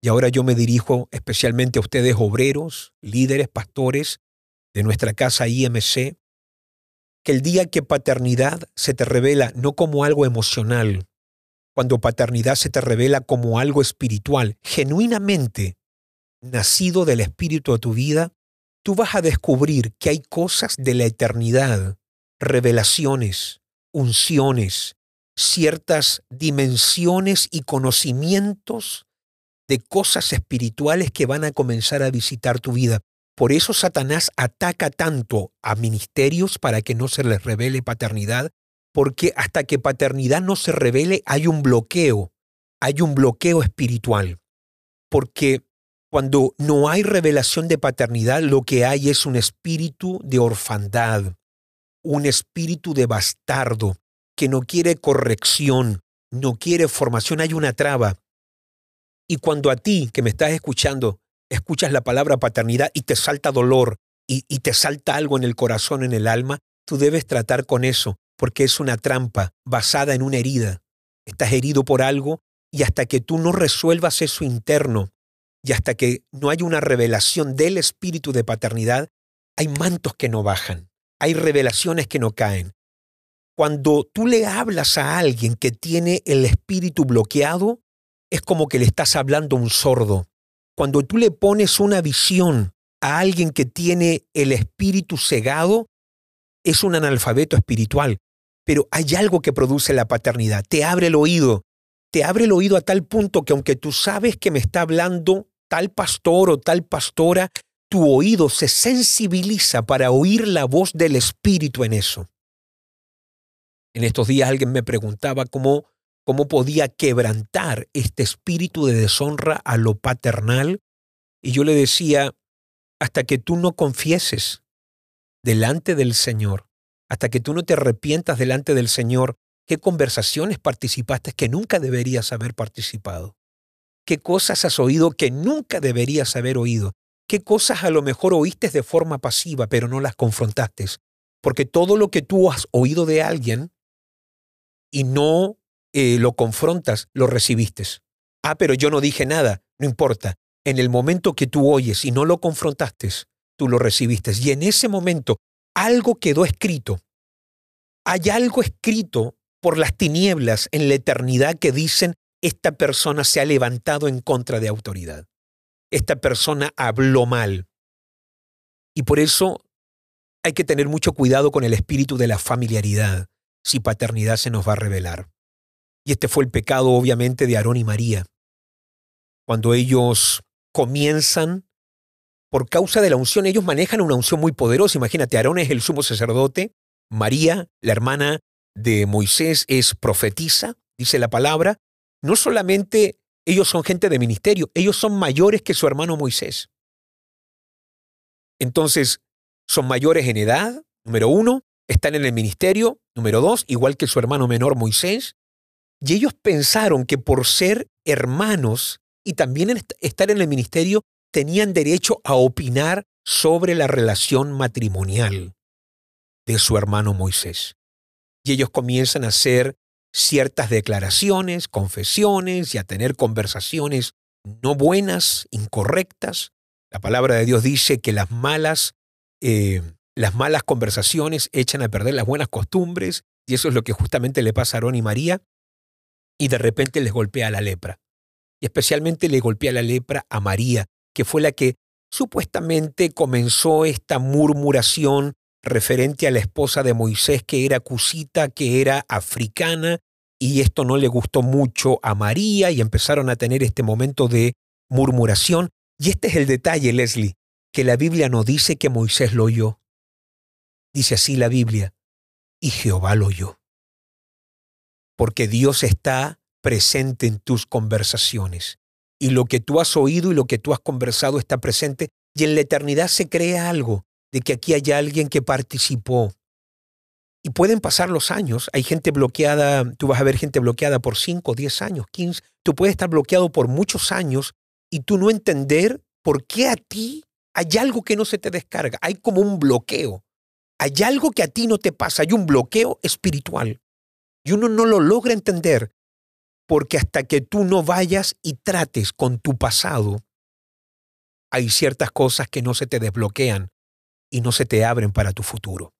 Y ahora yo me dirijo especialmente a ustedes, obreros, líderes, pastores de nuestra casa IMC, que el día que paternidad se te revela no como algo emocional, cuando paternidad se te revela como algo espiritual, genuinamente nacido del espíritu de tu vida, tú vas a descubrir que hay cosas de la eternidad, revelaciones, unciones, ciertas dimensiones y conocimientos de cosas espirituales que van a comenzar a visitar tu vida. Por eso Satanás ataca tanto a ministerios para que no se les revele paternidad, porque hasta que paternidad no se revele hay un bloqueo, hay un bloqueo espiritual. Porque cuando no hay revelación de paternidad, lo que hay es un espíritu de orfandad, un espíritu de bastardo que no quiere corrección, no quiere formación, hay una traba. Y cuando a ti, que me estás escuchando, escuchas la palabra paternidad y te salta dolor y, te salta algo en el corazón, en el alma, tú debes tratar con eso, porque es una trampa basada en una herida. Estás herido por algo y hasta que tú no resuelvas eso interno y hasta que no haya una revelación del espíritu de paternidad, hay mantos que no bajan, hay revelaciones que no caen. Cuando tú le hablas a alguien que tiene el espíritu bloqueado, es como que le estás hablando a un sordo. Cuando tú le pones una visión a alguien que tiene el espíritu cegado, es un analfabeto espiritual. Pero hay algo que produce la paternidad. Te abre el oído. Te abre el oído a tal punto que aunque tú sabes que me está hablando tal pastor o tal pastora, tu oído se sensibiliza para oír la voz del espíritu en eso. En estos días alguien me preguntaba cómo cómo podía quebrantar este espíritu de deshonra a lo paternal. Y yo le decía, hasta que tú no confieses delante del Señor, hasta que tú no te arrepientas delante del Señor, qué conversaciones participaste que nunca deberías haber participado, qué cosas has oído que nunca deberías haber oído, qué cosas a lo mejor oíste de forma pasiva, pero no las confrontaste, porque todo lo que tú has oído de alguien y no eh, lo confrontas, lo recibiste. Ah, pero yo no dije nada, no importa. En el momento que tú oyes y no lo confrontaste, tú lo recibiste. Y en ese momento algo quedó escrito. Hay algo escrito por las tinieblas en la eternidad que dicen, esta persona se ha levantado en contra de autoridad. Esta persona habló mal. Y por eso hay que tener mucho cuidado con el espíritu de la familiaridad, si paternidad se nos va a revelar. Y este fue el pecado obviamente de Aarón y María. Cuando ellos comienzan, por causa de la unción, ellos manejan una unción muy poderosa. Imagínate, Aarón es el sumo sacerdote, María, la hermana de Moisés, es profetisa, dice la palabra. No solamente ellos son gente de ministerio, ellos son mayores que su hermano Moisés. Entonces, son mayores en edad, número uno, están en el ministerio, número dos, igual que su hermano menor Moisés, y ellos pensaron que por ser hermanos y también estar en el ministerio, tenían derecho a opinar sobre la relación matrimonial de su hermano Moisés. Y ellos comienzan a hacer ciertas declaraciones, confesiones y a tener conversaciones no buenas, incorrectas. La palabra de Dios dice que las malas, eh, las malas conversaciones echan a perder las buenas costumbres y eso es lo que justamente le pasa a Aarón y María y de repente les golpea la lepra. Y especialmente le golpea la lepra a María, que fue la que supuestamente comenzó esta murmuración referente a la esposa de Moisés, que era cusita, que era africana, y esto no le gustó mucho a María y empezaron a tener este momento de murmuración. Y este es el detalle, Leslie, que la Biblia no dice que Moisés lo oyó. Dice así la Biblia, y Jehová lo oyó. Porque Dios está presente en tus conversaciones y lo que tú has oído y lo que tú has conversado está presente y en la eternidad se crea algo de que aquí hay alguien que participó. Y pueden pasar los años, hay gente bloqueada, tú vas a ver gente bloqueada por 5, 10 años, 15, tú puedes estar bloqueado por muchos años y tú no entender por qué a ti hay algo que no se te descarga, hay como un bloqueo, hay algo que a ti no te pasa, hay un bloqueo espiritual. Y uno no lo logra entender porque hasta que tú no vayas y trates con tu pasado, hay ciertas cosas que no se te desbloquean y no se te abren para tu futuro.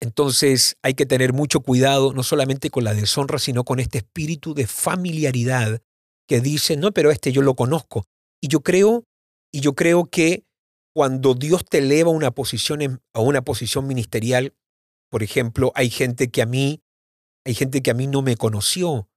Entonces hay que tener mucho cuidado no solamente con la deshonra, sino con este espíritu de familiaridad que dice, no, pero este yo lo conozco. Y yo creo, y yo creo que cuando Dios te eleva una posición, a una posición ministerial, por ejemplo, hay gente que a mí, hay gente que a mí no me conoció,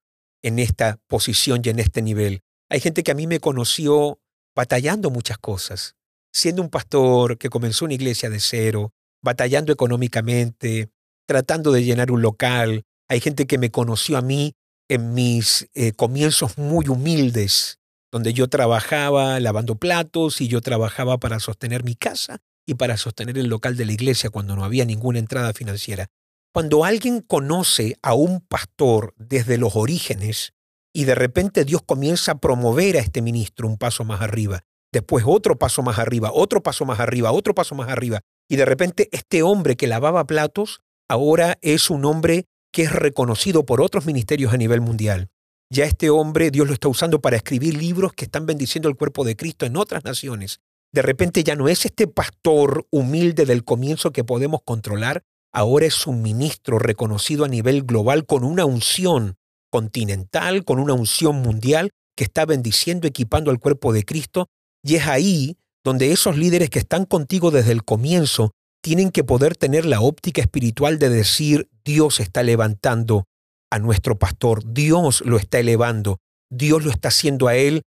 en esta posición y en este nivel. Hay gente que a mí me conoció batallando muchas cosas, siendo un pastor que comenzó una iglesia de cero, batallando económicamente, tratando de llenar un local. Hay gente que me conoció a mí en mis eh, comienzos muy humildes, donde yo trabajaba lavando platos y yo trabajaba para sostener mi casa y para sostener el local de la iglesia cuando no había ninguna entrada financiera. Cuando alguien conoce a un pastor desde los orígenes y de repente Dios comienza a promover a este ministro un paso más arriba, después otro paso más arriba, otro paso más arriba, otro paso más arriba, y de repente este hombre que lavaba platos ahora es un hombre que es reconocido por otros ministerios a nivel mundial. Ya este hombre Dios lo está usando para escribir libros que están bendiciendo el cuerpo de Cristo en otras naciones. De repente ya no es este pastor humilde del comienzo que podemos controlar, ahora es un ministro reconocido a nivel global con una unción continental, con una unción mundial que está bendiciendo, equipando al cuerpo de Cristo. Y es ahí donde esos líderes que están contigo desde el comienzo tienen que poder tener la óptica espiritual de decir, Dios está levantando a nuestro pastor, Dios lo está elevando, Dios lo está haciendo a él,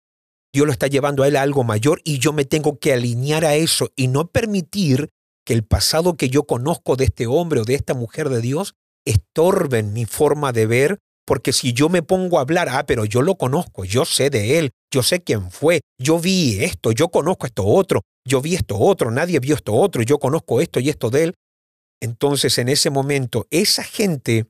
Dios lo está llevando a él a algo mayor y yo me tengo que alinear a eso y no permitir que el pasado que yo conozco de este hombre o de esta mujer de Dios estorben mi forma de ver, porque si yo me pongo a hablar, ah, pero yo lo conozco, yo sé de él, yo sé quién fue, yo vi esto, yo conozco esto otro, yo vi esto otro, nadie vio esto otro, yo conozco esto y esto de él, entonces en ese momento esa gente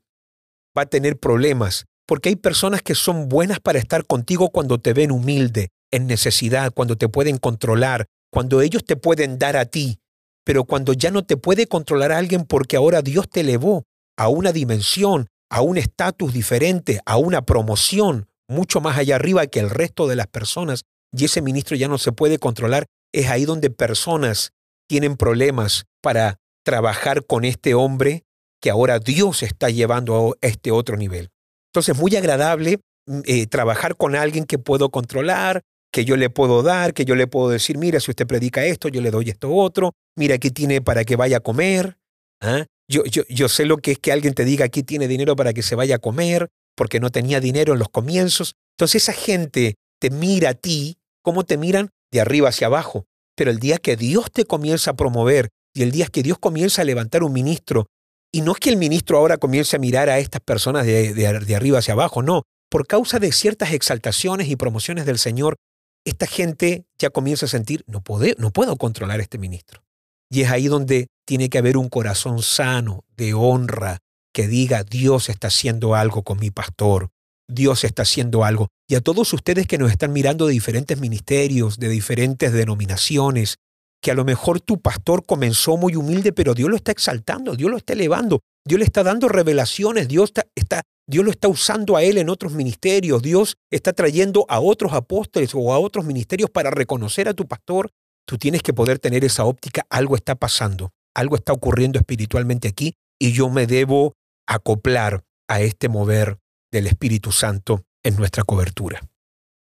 va a tener problemas, porque hay personas que son buenas para estar contigo cuando te ven humilde, en necesidad, cuando te pueden controlar, cuando ellos te pueden dar a ti, pero cuando ya no te puede controlar alguien porque ahora Dios te elevó a una dimensión, a un estatus diferente, a una promoción mucho más allá arriba que el resto de las personas, y ese ministro ya no se puede controlar, es ahí donde personas tienen problemas para trabajar con este hombre que ahora Dios está llevando a este otro nivel. Entonces, muy agradable mm, eh, trabajar con alguien que puedo controlar, que yo le puedo dar, que yo le puedo decir, mira, si usted predica esto, yo le doy esto otro, mira, aquí tiene para que vaya a comer. ¿ah? Yo, yo, yo sé lo que es que alguien te diga, aquí tiene dinero para que se vaya a comer, porque no tenía dinero en los comienzos. Entonces esa gente te mira a ti, ¿cómo te miran? De arriba hacia abajo. Pero el día que Dios te comienza a promover y el día que Dios comienza a levantar un ministro, y no es que el ministro ahora comience a mirar a estas personas de, de arriba hacia abajo, no, por causa de ciertas exaltaciones y promociones del Señor, esta gente ya comienza a sentir, no, puedo, no puedo controlar este ministro. Y es ahí donde tiene que haber un corazón sano, de honra, que diga, Dios está haciendo algo con mi pastor, Dios está haciendo algo. Y a todos ustedes que nos están mirando de diferentes ministerios, de diferentes denominaciones, que a lo mejor tu pastor comenzó muy humilde, pero Dios lo está exaltando, Dios lo está elevando, Dios le está dando revelaciones, Dios está, Dios lo está usando a él en otros ministerios, Dios está trayendo a otros apóstoles o a otros ministerios para reconocer a tu pastor. Tú tienes que poder tener esa óptica, algo está pasando, algo está ocurriendo espiritualmente aquí y yo me debo acoplar a este mover del Espíritu Santo en nuestra cobertura.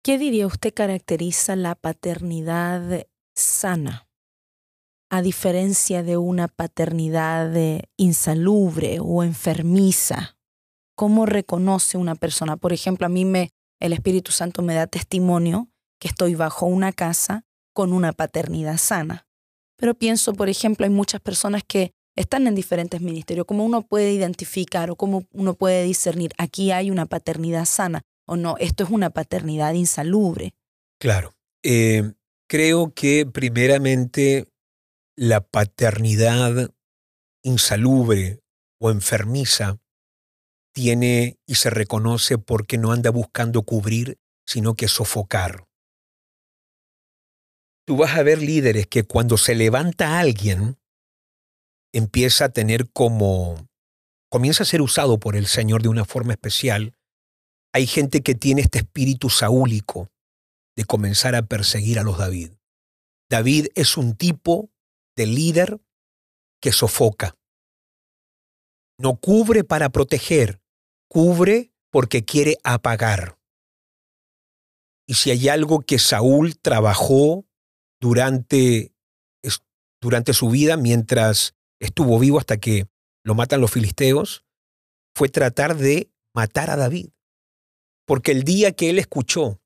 ¿Qué diría usted caracteriza la paternidad sana? A diferencia de una paternidad insalubre o enfermiza, ¿cómo reconoce una persona? Por ejemplo, a mí me, el Espíritu Santo me da testimonio que estoy bajo una casa con una paternidad sana. Pero pienso, por ejemplo, hay muchas personas que están en diferentes ministerios, cómo uno puede identificar o cómo uno puede discernir, aquí hay una paternidad sana o no, esto es una paternidad insalubre.
Claro. Eh, creo que primeramente la paternidad insalubre o enfermiza tiene y se reconoce porque no anda buscando cubrir, sino que sofocar. Tú vas a ver líderes que cuando se levanta alguien, empieza a tener como, comienza a ser usado por el Señor de una forma especial, hay gente que tiene este espíritu saúlico de comenzar a perseguir a los David. David es un tipo de líder que sofoca. No cubre para proteger, cubre porque quiere apagar. Y si hay algo que Saúl trabajó durante, durante su vida mientras estuvo vivo hasta que lo matan los filisteos, fue tratar de matar a David. Porque el día que él escuchó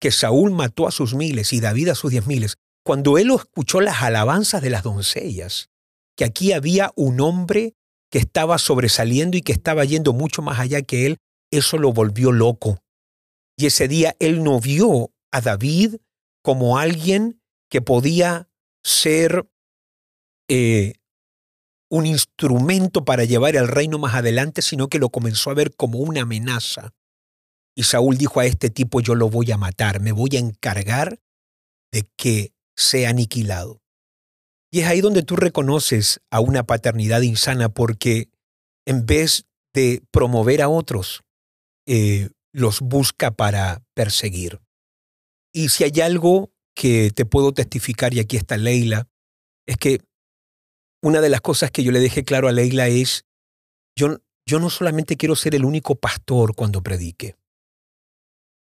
que Saúl mató a sus miles y David a sus diez miles, cuando él escuchó las alabanzas de las doncellas, que aquí había un hombre que estaba sobresaliendo y que estaba yendo mucho más allá que él, eso lo volvió loco. Y ese día él no vio a David como alguien que podía ser eh, un instrumento para llevar el reino más adelante, sino que lo comenzó a ver como una amenaza. Y Saúl dijo a este tipo, yo lo voy a matar, me voy a encargar de que sea aniquilado. Y es ahí donde tú reconoces a una paternidad insana porque en vez de promover a otros, eh, los busca para perseguir. Y si hay algo que te puedo testificar, y aquí está Leila, es que una de las cosas que yo le dejé claro a Leila es, yo, yo no solamente quiero ser el único pastor cuando predique.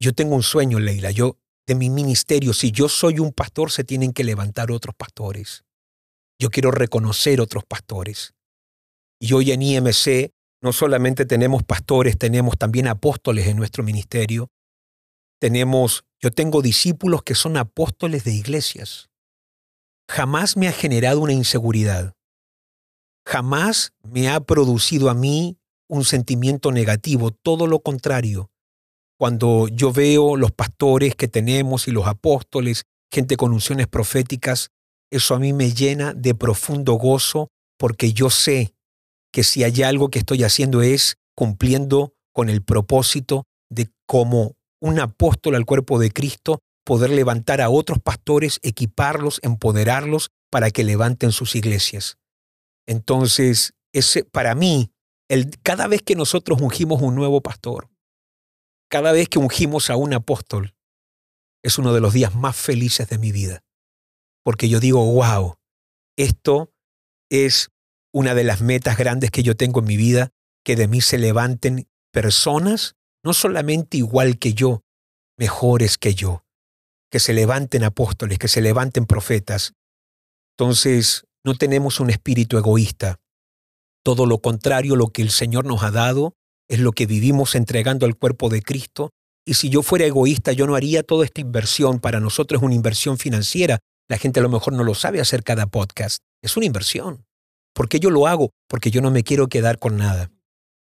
Yo tengo un sueño, Leila, yo de mi ministerio, si yo soy un pastor, se tienen que levantar otros pastores. Yo quiero reconocer otros pastores. Y hoy en IMC no solamente tenemos pastores, tenemos también apóstoles en nuestro ministerio. Tenemos, yo tengo discípulos que son apóstoles de iglesias. Jamás me ha generado una inseguridad jamás me ha producido a mí un sentimiento negativo, todo lo contrario. Cuando yo veo los pastores que tenemos y los apóstoles, gente con unciones proféticas, eso a mí me llena de profundo gozo porque yo sé que si hay algo que estoy haciendo es cumpliendo con el propósito de como un apóstol al cuerpo de Cristo, poder levantar a otros pastores, equiparlos, empoderarlos para que levanten sus iglesias. Entonces, ese, para mí, el, cada vez que nosotros ungimos un nuevo pastor, cada vez que ungimos a un apóstol, es uno de los días más felices de mi vida. Porque yo digo, wow, esto es una de las metas grandes que yo tengo en mi vida, que de mí se levanten personas no solamente igual que yo, mejores que yo. Que se levanten apóstoles, que se levanten profetas. Entonces, no tenemos un espíritu egoísta. Todo lo contrario, lo que el Señor nos ha dado es lo que vivimos entregando al cuerpo de Cristo. Y si yo fuera egoísta, yo no haría toda esta inversión. Para nosotros es una inversión financiera. La gente a lo mejor no lo sabe hacer cada podcast. Es una inversión. ¿Por qué yo lo hago? Porque yo no me quiero quedar con nada.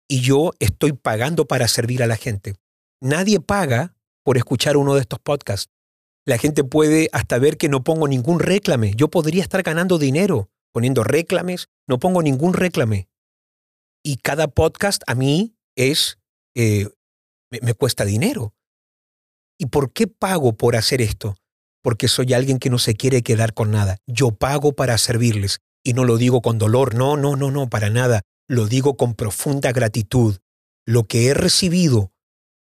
Y yo estoy pagando para servir a la gente. Nadie paga por escuchar uno de estos podcasts. La gente puede hasta ver que no pongo ningún réclame. Yo podría estar ganando dinero poniendo réclames. No pongo ningún réclame. Y cada podcast a mí es, eh, me, me cuesta dinero. ¿Y por qué pago por hacer esto? Porque soy alguien que no se quiere quedar con nada. Yo pago para servirles. Y no lo digo con dolor, no, no, no, no, para nada. Lo digo con profunda gratitud. Lo que he recibido,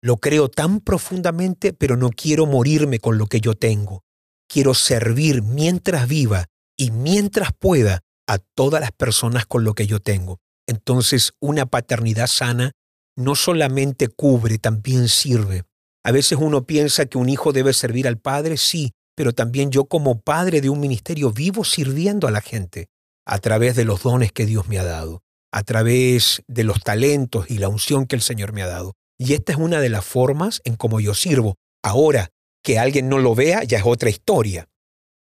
lo creo tan profundamente, pero no quiero morirme con lo que yo tengo. Quiero servir mientras viva y mientras pueda a todas las personas con lo que yo tengo. Entonces, una paternidad sana no solamente cubre, también sirve. A veces uno piensa que un hijo debe servir al padre, sí, pero también yo como padre de un ministerio vivo sirviendo a la gente a través de los dones que Dios me ha dado, a través de los talentos y la unción que el Señor me ha dado. Y esta es una de las formas en cómo yo sirvo. Ahora, que alguien no lo vea ya es otra historia.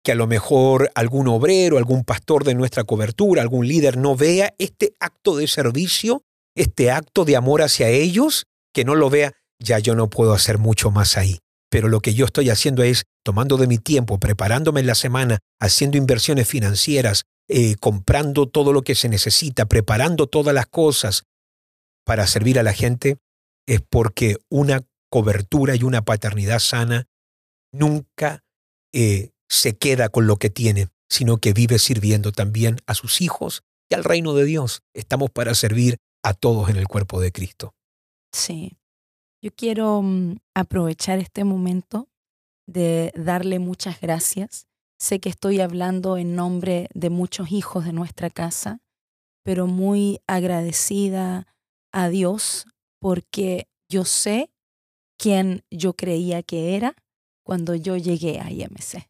Que a lo mejor algún obrero, algún pastor de nuestra cobertura, algún líder no vea este acto de servicio, este acto de amor hacia ellos, que no lo vea, ya yo no puedo hacer mucho más ahí. Pero lo que yo estoy haciendo es tomando de mi tiempo, preparándome en la semana, haciendo inversiones financieras, eh, comprando todo lo que se necesita, preparando todas las cosas para servir a la gente, es porque una cobertura y una paternidad sana nunca eh, se queda con lo que tiene, sino que vive sirviendo también a sus hijos y al reino de Dios. Estamos para servir a todos en el cuerpo de Cristo.
Sí. Yo quiero mm, aprovechar este momento de darle muchas gracias Sé que estoy hablando en nombre de muchos hijos de nuestra casa, pero muy agradecida a Dios porque yo sé quién yo creía que era cuando yo llegué a IMC.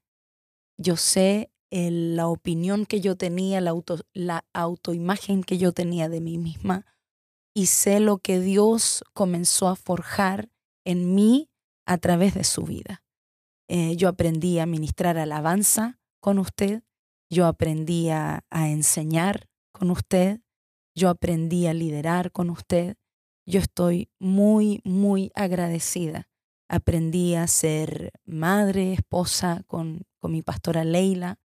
Yo sé la opinión que yo tenía, la, auto, la autoimagen que yo tenía de mí misma y sé lo que Dios comenzó a forjar en mí a través de su vida. Eh, yo aprendí a ministrar alabanza con usted, yo aprendí a, enseñar con usted, yo aprendí a liderar con usted. Yo estoy muy, muy agradecida. Aprendí a ser madre, esposa con, con mi pastora Leila.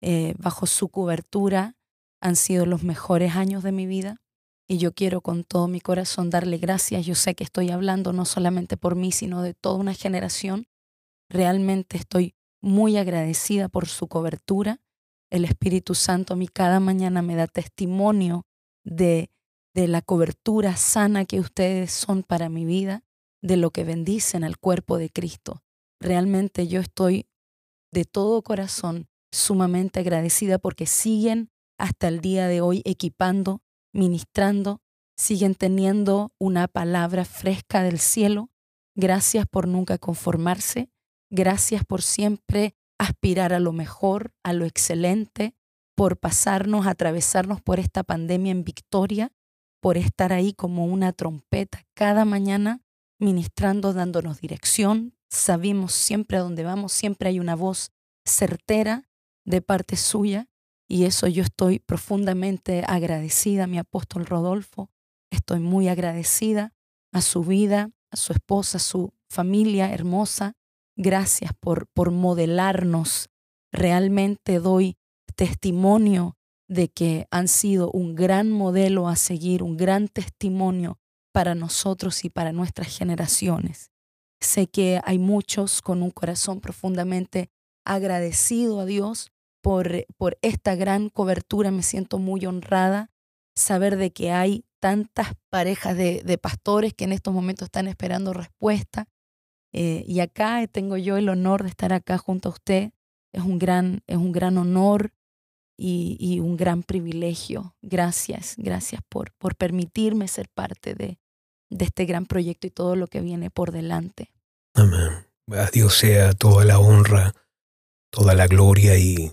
Eh, bajo su cobertura han sido los mejores años de mi vida y yo quiero con todo mi corazón darle gracias. Yo sé que estoy hablando no solamente por mí, sino de toda una generación Realmente estoy muy agradecida por su cobertura. El Espíritu Santo a mí cada mañana me da testimonio de, de la cobertura sana que ustedes son para mi vida, de lo que bendicen al cuerpo de Cristo. Realmente yo estoy de todo corazón sumamente agradecida porque siguen hasta el día de hoy equipando, ministrando, siguen teniendo una palabra fresca del cielo. Gracias por nunca conformarse. Gracias por siempre aspirar a lo mejor, a lo excelente, por pasarnos, atravesarnos por esta pandemia en victoria, por estar ahí como una trompeta cada mañana ministrando, dándonos dirección. Sabemos siempre a dónde vamos, siempre hay una voz certera de parte suya y eso yo estoy profundamente agradecida, mi apóstol Rodolfo. Estoy muy agradecida a su vida, a su esposa, a su familia hermosa, Gracias por, por modelarnos. Realmente doy testimonio de que han sido un gran modelo a seguir, un gran testimonio para nosotros y para nuestras generaciones. Sé que hay muchos con un corazón profundamente agradecido a Dios por, por esta gran cobertura. Me siento muy honrada saber de que hay tantas parejas de, pastores que en estos momentos están esperando respuesta. Eh, y acá tengo yo el honor de estar acá junto a usted. Es un gran, es un gran honor y, y un gran privilegio. Gracias, gracias por, por permitirme ser parte de, de este gran proyecto y todo lo que viene por delante.
Amén. A Dios sea toda la honra, toda la gloria y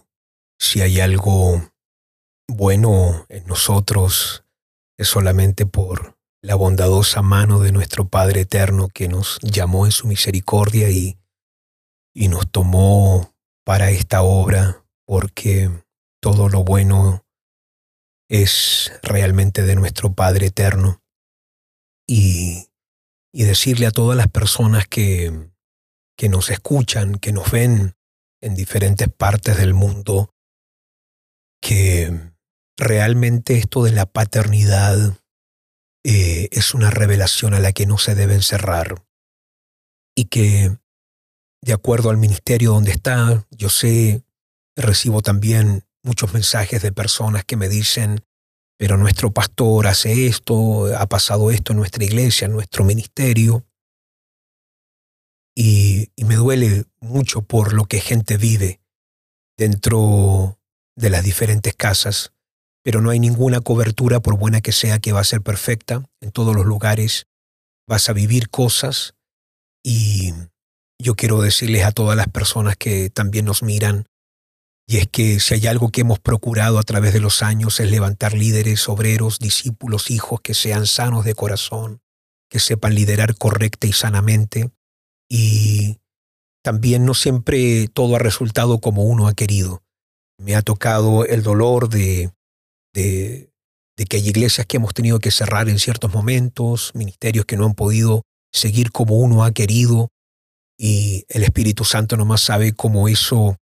si hay algo bueno en nosotros es solamente por la bondadosa mano de nuestro Padre Eterno que nos llamó en su misericordia y, y nos tomó para esta obra, porque todo lo bueno es realmente de nuestro Padre Eterno. Y, y decirle a todas las personas que, que nos escuchan, que nos ven en diferentes partes del mundo, que realmente esto de la paternidad eh, es una revelación a la que no se debe encerrar y que de acuerdo al ministerio donde está, yo sé, recibo también muchos mensajes de personas que me dicen, pero nuestro pastor hace esto, ha pasado esto en nuestra iglesia, en nuestro ministerio. Y, y me duele mucho por lo que gente vive dentro de las diferentes casas pero no hay ninguna cobertura, por buena que sea, que va a ser perfecta. En todos los lugares vas a vivir cosas y yo quiero decirles a todas las personas que también nos miran, y es que si hay algo que hemos procurado a través de los años es levantar líderes, obreros, discípulos, hijos que sean sanos de corazón, que sepan liderar correcta y sanamente, y también no siempre todo ha resultado como uno ha querido. Me ha tocado el dolor de de, que hay iglesias que hemos tenido que cerrar en ciertos momentos, ministerios que no han podido seguir como uno ha querido y el Espíritu Santo nomás sabe cómo eso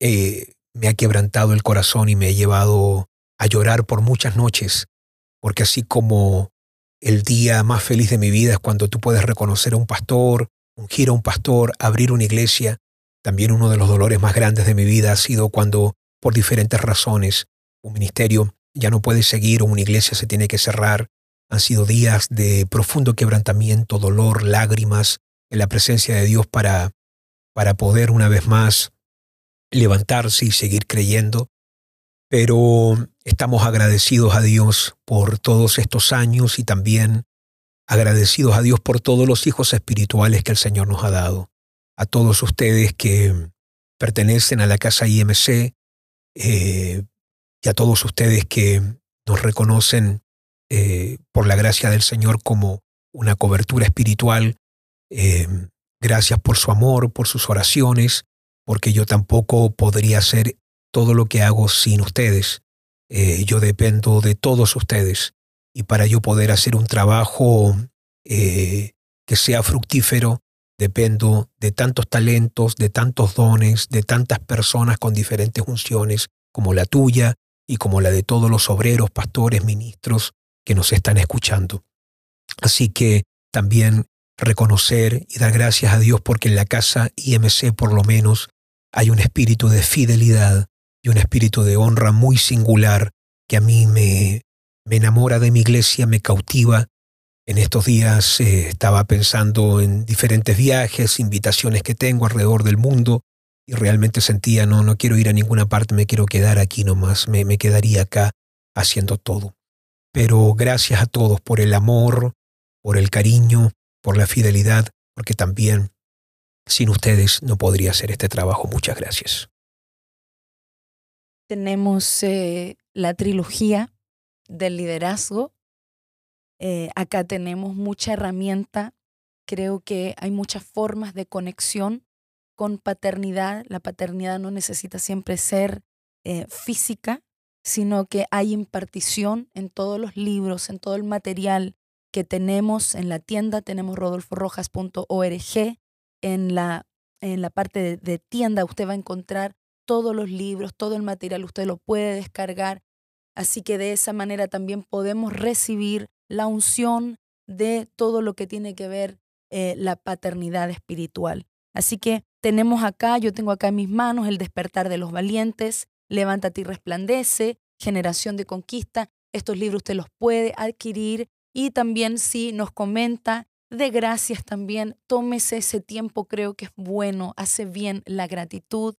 eh, me ha quebrantado el corazón y me ha llevado a llorar por muchas noches, porque así como el día más feliz de mi vida es cuando tú puedes reconocer a un pastor, ungir a un pastor, abrir una iglesia, también uno de los dolores más grandes de mi vida ha sido cuando, por diferentes razones, un ministerio ya no puede seguir o una iglesia se tiene que cerrar. Han sido días de profundo quebrantamiento, dolor, lágrimas en la presencia de Dios para, para poder una vez más levantarse y seguir creyendo. Pero estamos agradecidos a Dios por todos estos años y también agradecidos a Dios por todos los hijos espirituales que el Señor nos ha dado. A todos ustedes que pertenecen a la casa IMC, eh, y a todos ustedes que nos reconocen eh, por la gracia del Señor como una cobertura espiritual. Eh, gracias por su amor, por sus oraciones, porque yo tampoco podría hacer todo lo que hago sin ustedes. Yo dependo de todos ustedes y para yo poder hacer un trabajo que sea fructífero, dependo de tantos talentos, de tantos dones, de tantas personas con diferentes funciones como la tuya, y como la de todos los obreros, pastores, ministros que nos están escuchando. Así que también reconocer y dar gracias a Dios porque en la casa IMC por lo menos hay un espíritu de fidelidad y un espíritu de honra muy singular que a mí me, me enamora de mi iglesia, me cautiva. En estos días eh, estaba pensando en diferentes viajes, invitaciones que tengo alrededor del mundo y realmente sentía, no, no quiero ir a ninguna parte, me quiero quedar aquí nomás, me, me quedaría acá haciendo todo. Pero gracias a todos por el amor, por el cariño, por la fidelidad, porque también sin ustedes no podría hacer este trabajo. Muchas gracias.
Tenemos eh, la trilogía del liderazgo. Eh, acá tenemos mucha herramienta. Creo que hay muchas formas de conexión con paternidad. La paternidad no necesita siempre ser eh, física, sino que hay impartición en todos los libros, en todo el material que tenemos en la tienda. Tenemos rodolforrojas.org. En la, en la parte de, de tienda usted va a encontrar todos los libros, todo el material, usted lo puede descargar. Así que de esa manera también podemos recibir la unción de todo lo que tiene que ver eh, la paternidad espiritual. Así que tenemos acá, yo tengo acá en mis manos el despertar de los valientes, levántate y resplandece, generación de conquista. Estos libros usted los puede adquirir y también si nos comenta de gracias también, tómese ese tiempo, creo que es bueno, hace bien la gratitud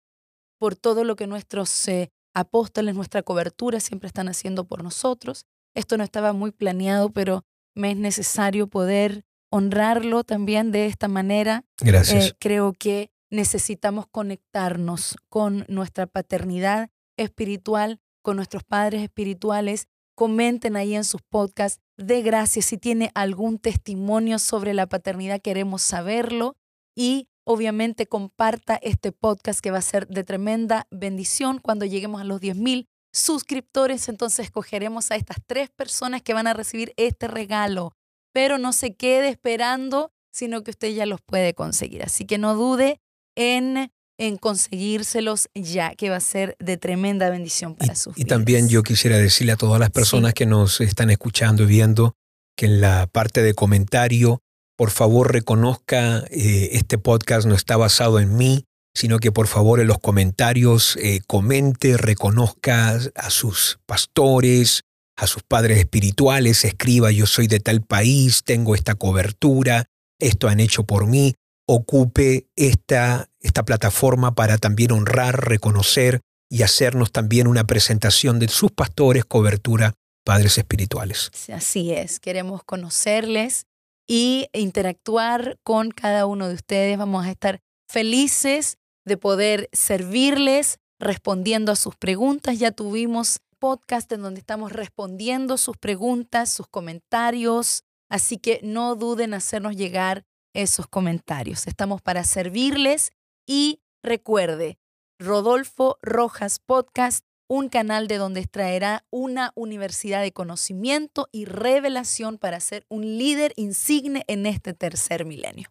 por todo lo que nuestros eh, apóstoles, nuestra cobertura siempre están haciendo por nosotros. Esto no estaba muy planeado, pero me es necesario poder honrarlo también de esta manera.
Gracias.
Eh, creo que necesitamos conectarnos con nuestra paternidad espiritual, con nuestros padres espirituales. Comenten ahí en sus podcasts. De gracias. Si tiene algún testimonio sobre la paternidad, queremos saberlo. Y obviamente comparta este podcast que va a ser de tremenda bendición cuando lleguemos a los 10.000 suscriptores. Entonces escogeremos a estas tres personas que van a recibir este regalo. Pero no se quede esperando, sino que usted ya los puede conseguir. Así que no dude en, en conseguírselos ya, que va a ser de tremenda bendición para sus
Y también yo quisiera decirle a todas las personas que nos están escuchando y viendo que en la parte de comentario, por favor reconozca, eh, este podcast no está basado en mí, sino que por favor en los comentarios eh, comente, reconozca a sus pastores, a sus padres espirituales, escriba yo soy de tal país, tengo esta cobertura, esto han hecho por mí, ocupe esta, esta plataforma para también honrar, reconocer y hacernos también una presentación de sus pastores, cobertura, padres espirituales.
Así es, queremos conocerles y interactuar con cada uno de ustedes. Vamos a estar felices de poder servirles respondiendo a sus preguntas. Ya tuvimos podcast en donde estamos respondiendo sus preguntas, sus comentarios, así que no duden en hacernos llegar esos comentarios. Estamos para servirles y recuerde, Rodolfo Rojas Podcast, un canal de donde extraerá una universidad de conocimiento y revelación para ser un líder insigne en este tercer milenio.